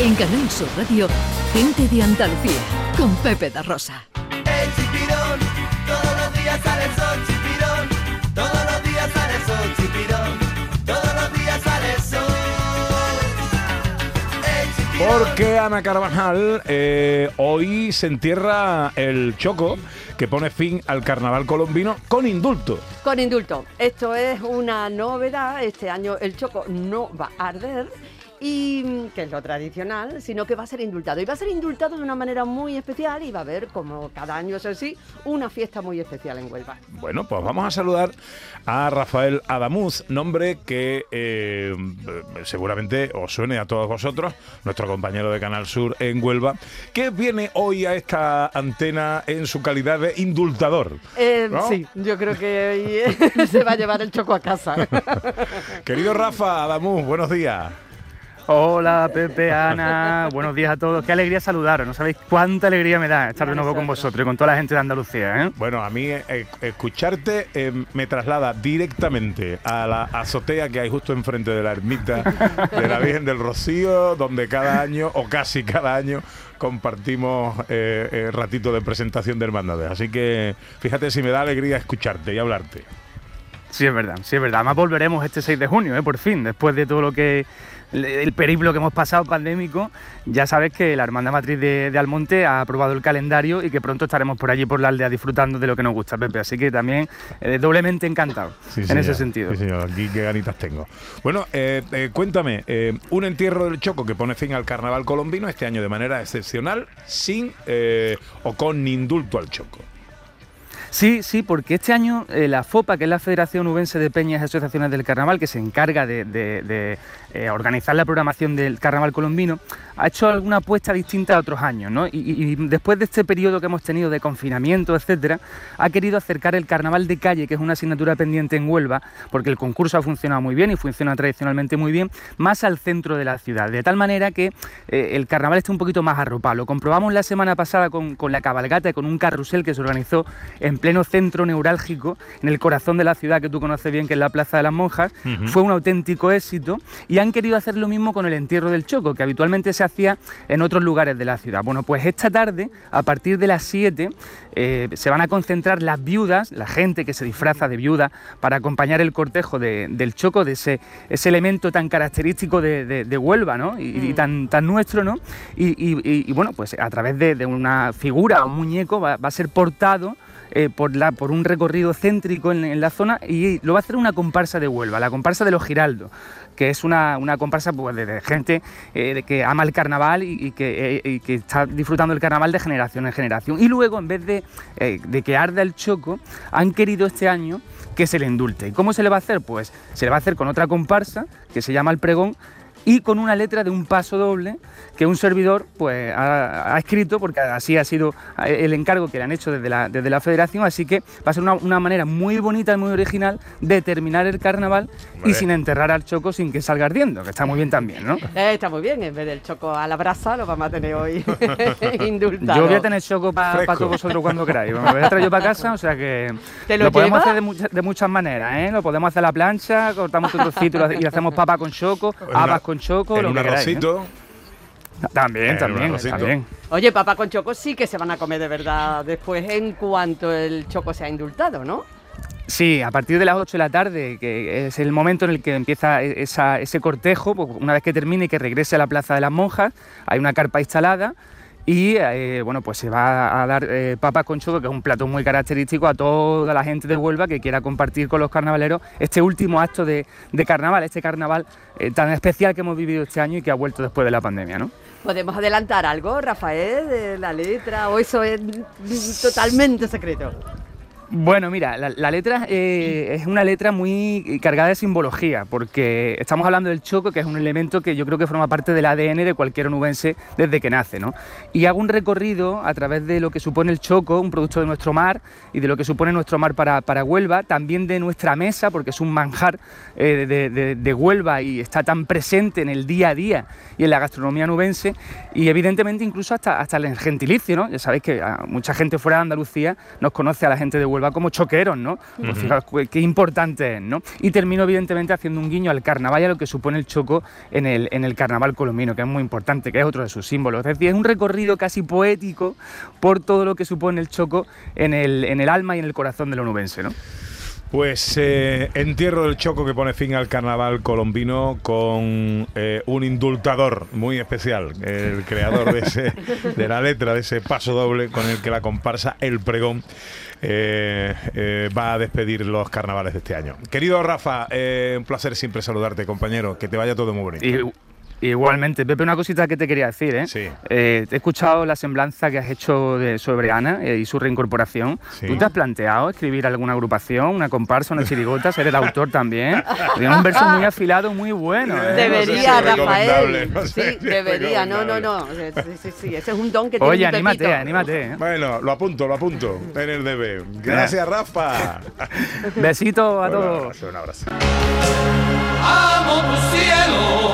En Canal Sur Radio, Gente de Andalucía, con Pepe da Rosa. El chipirón, todos los días sale el sol, chipirón, todos los días sale el sol, chipirón, todos los días sale el sol. El chipirón. Porque Ana Carvajal, eh, hoy se entierra el choco que pone fin al carnaval colombino con indulto. Con indulto. Esto es una novedad. Este año el choco no va a arder. Y que es lo tradicional, sino que va a ser indultado. Y va a ser indultado de una manera muy especial y va a haber, como cada año es así, una fiesta muy especial en Huelva. Bueno, pues vamos a saludar a Rafael Adamuz, nombre que eh, seguramente os suene a todos vosotros, nuestro compañero de Canal Sur en Huelva, que viene hoy a esta antena en su calidad de indultador. Eh, ¿No? Sí, yo creo que hoy, se va a llevar el choco a casa. Querido Rafa Adamuz, buenos días. Hola Pepe, Ana, buenos días a todos. Qué alegría saludaros. No sabéis cuánta alegría me da estar de nuevo con vosotros y con toda la gente de Andalucía. ¿eh? Bueno, a mí eh, escucharte eh, me traslada directamente a la azotea que hay justo enfrente de la ermita de la Virgen del Rocío, donde cada año, o casi cada año, compartimos eh, eh, ratito de presentación de hermandades. Así que fíjate si me da alegría escucharte y hablarte. Sí, es verdad, sí, es verdad. Además volveremos este 6 de junio, ¿eh? por fin, después de todo lo que el periplo que hemos pasado pandémico, ya sabes que la Hermandad Matriz de, de Almonte ha aprobado el calendario y que pronto estaremos por allí por la aldea disfrutando de lo que nos gusta, Pepe. Así que también eh, doblemente encantado Sí, en ese sentido. Sí, señor, aquí qué ganitas tengo. Bueno, eh, eh, cuéntame, un entierro del Choco que pone fin al carnaval colombino este año de manera excepcional, sin o con indulto al Choco. Sí, sí, porque este año eh, la FOPA, que es la Federación Ubense de Peñas y Asociaciones del Carnaval, que se encarga de, de- de, eh, organizar la programación del Carnaval colombino, ha hecho alguna apuesta distinta a otros años, ¿no? Y, después de este periodo que hemos tenido de confinamiento, etcétera, ha querido acercar el Carnaval de calle, que es una asignatura pendiente en Huelva, porque el concurso ha funcionado muy bien y funciona tradicionalmente muy bien, más al centro de la ciudad, de tal manera que eh, el Carnaval esté un poquito más arropado. Lo comprobamos la semana pasada con, con la cabalgata y con un carrusel que se organizó en pleno centro neurálgico, en el corazón de la ciudad que tú conoces bien, que es la Plaza de las Monjas. Fue un auténtico éxito y han querido hacer lo mismo con el entierro del Choco, que habitualmente se hacía en otros lugares de la ciudad. Bueno, pues esta tarde, a partir de las 7, eh, se van a concentrar las viudas, la gente que se disfraza de viuda para acompañar el cortejo de- del Choco, de ese, ese elemento tan característico de, de- de Huelva, ¿no? Y, y tan, tan nuestro, ¿no? Y, y- y- y, bueno, pues a través de, de una figura, un muñeco, va, va a ser portado eh, por, un recorrido céntrico en, la zona y lo va a hacer una comparsa de Huelva, la comparsa de los Giraldos, que es una, comparsa pues, de, gente eh, de que ama el carnaval y, y que, eh, y que está disfrutando el carnaval de generación en generación. Y luego, en vez de, de que arda el choco, han querido este año que se le indulte. ¿Y cómo se le va a hacer? Pues se le va a hacer con otra comparsa que se llama El Pregón y con una letra de un paso doble que un servidor pues ha, ha escrito porque así ha sido el encargo que le han hecho desde la, desde la federación así que va a ser una, una manera muy bonita y muy original de terminar el carnaval y sin enterrar al choco sin que salga ardiendo que está muy bien también ¿no? Eh, está muy bien, en vez del choco a la brasa lo vamos a tener hoy indultado. Yo voy a tener choco para Fresco. todos vosotros cuando queráis. Me voy a traer yo para casa, o sea que ¿Te lo, lo podemos hacer de, muchas- de muchas maneras, ¿eh? Lo podemos hacer a la plancha, cortamos un trocito y lo hace- y hacemos papa con choco, habas con choco, en lo un que queráis, ¿eh? arrocito. También, En un también, arrocito. también. Oye, papá con choco sí que se van a comer de verdad después en cuanto el choco sea indultado, ¿no? Sí, a partir de las 8 de la tarde, que es el momento en el que empieza e- esa- ese cortejo, pues una vez que termine y que regrese a la Plaza de las Monjas, hay una carpa instalada y eh, bueno, pues se va a dar eh, papas con choco, que es un plato muy característico a toda la gente de Huelva que quiera compartir con los carnavaleros este último acto de, carnaval, este carnaval eh, tan especial que hemos vivido este año y que ha vuelto después de la pandemia, ¿no? ¿Podemos adelantar algo, Rafael, de la letra o eso es totalmente secreto? Bueno, mira, la, la letra eh, es una letra muy cargada de simbología, porque estamos hablando del choco, que es un elemento que yo creo que forma parte del ADN de cualquier onubense desde que nace, ¿no? Y hago un recorrido a través de lo que supone el choco, un producto de nuestro mar, y de lo que supone nuestro mar para, para Huelva, también de nuestra mesa, porque es un manjar eh, de, de- de Huelva y está tan presente en el día a día y en la gastronomía nubense, y evidentemente incluso hasta, hasta el gentilicio, ¿no? Ya sabéis que ah, mucha gente fuera de Andalucía nos conoce a la gente de Huelva salva como choqueros, ¿no? Pues fijaos qué- qué importante es, ¿no? Y termino evidentemente haciendo un guiño al carnaval y a lo que supone el choco en el, en el carnaval colombino, que es muy importante, que es otro de sus símbolos. Es decir, es un recorrido casi poético por todo lo que supone el choco en el, en el alma y en el corazón del onubense, ¿no? Pues eh, entierro del choco que pone fin al carnaval colombino con eh, un indultador muy especial, el creador de, ese, de la letra de ese paso doble con el que la comparsa El Pregón eh, eh, va a despedir los carnavales de este año. Querido Rafa, eh, un placer siempre saludarte, compañero. Que te vaya todo muy bonito. Y- igualmente, Pepe, una cosita que te quería decir, ¿eh? Sí. Eh, he escuchado la semblanza que has hecho de- sobre Ana eh, y su reincorporación. Sí. ¿Tú te has planteado escribir alguna agrupación, una comparsa, una chirigota, ser el autor también? Tiene un verso muy afilado, muy bueno. ¿eh? Debería, no sé si Rafael. no sé sí, si debería. No, no, no. Sí, sí, sí, Ese es un don que tiene Oye, mi anímate, Pepito. anímate. ¿eh? Bueno, lo apunto, lo apunto en el DB. Gracias, Rafa. Besitos a todos. abrazo, un abrazo. Amo tu cielo,